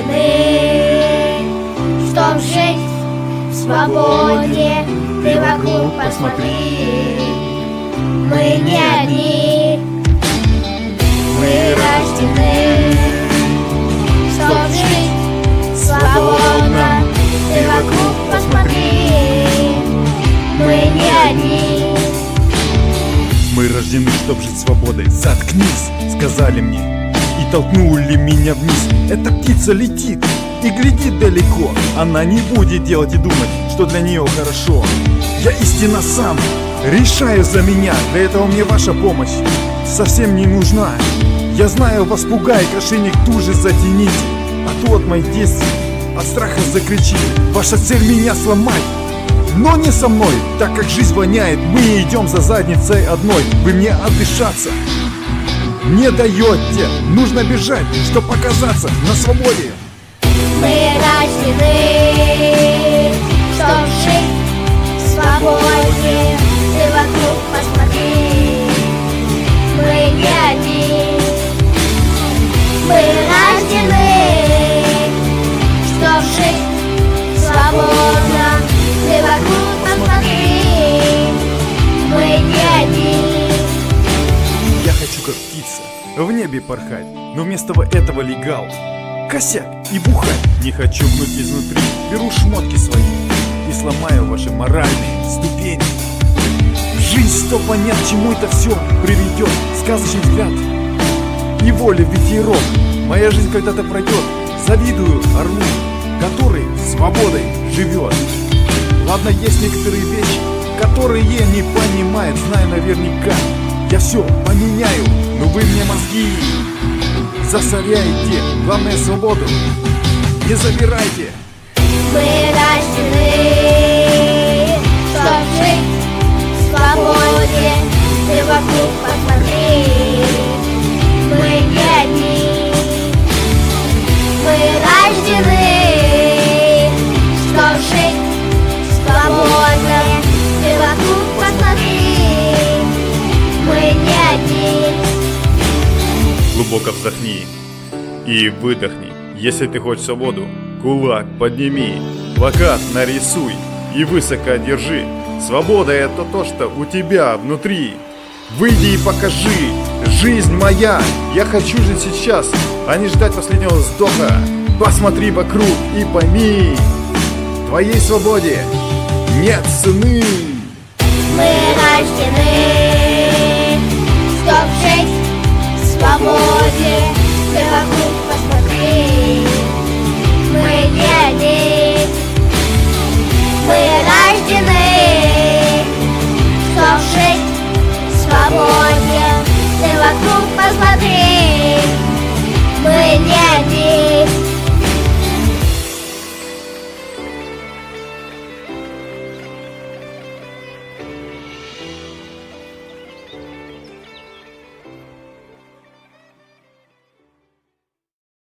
рождены, чтоб жить в свободе. Ты вокруг посмотри, мы не одни, мы рождены, чтоб жить свободно. Ты вокруг посмотри, мы не одни. Мы рождены, чтоб жить свободой Заткнись, сказали мне И толкнули меня вниз. Эта птица летит и глядит далеко. Она не будет делать и думать, что для нее хорошо. Я истина сам, решаю за меня. Для этого мне ваша помощь совсем не нужна. Я знаю, вас пугает, ошейник тут же затяните. А то от моих действий от страха закричит. Ваша цель меня сломать но не со мной, так как жизнь воняет Мы идем за задницей одной. Вы мне отдышаться не даете Нужно бежать, чтобы показаться на свободе Мы рождены, чтоб жить в свободе. Ты вокруг посмотри, мы не одни. Мы рождены, чтоб жить свободно. Ты вокруг в небе порхать Но вместо этого легал. Косяк и бухать. Не хочу вновь изнутри. Беру шмотки свои И сломаю ваши моральные ступени. Жизнь сто понят, чему это все приведет Сказочный взгляд и воля ветерок Моя жизнь когда-то пройдет Завидую орлу, который свободой живет Ладно, есть некоторые вещи, которые не понимает, знаю наверняка Я все поменяю, но вы мне мозги засоряете Главное свободу не забирайте. Мы рождены, Глубоко вздохни и выдохни. Если ты хочешь свободу, кулак подними, плакат нарисуй и высоко держи. Свобода это то, что у тебя внутри. Выйди и покажи, жизнь моя, я хочу жить сейчас, а не ждать последнего вздоха. Посмотри вокруг и пойми, твоей свободе нет цены. Мы рождены,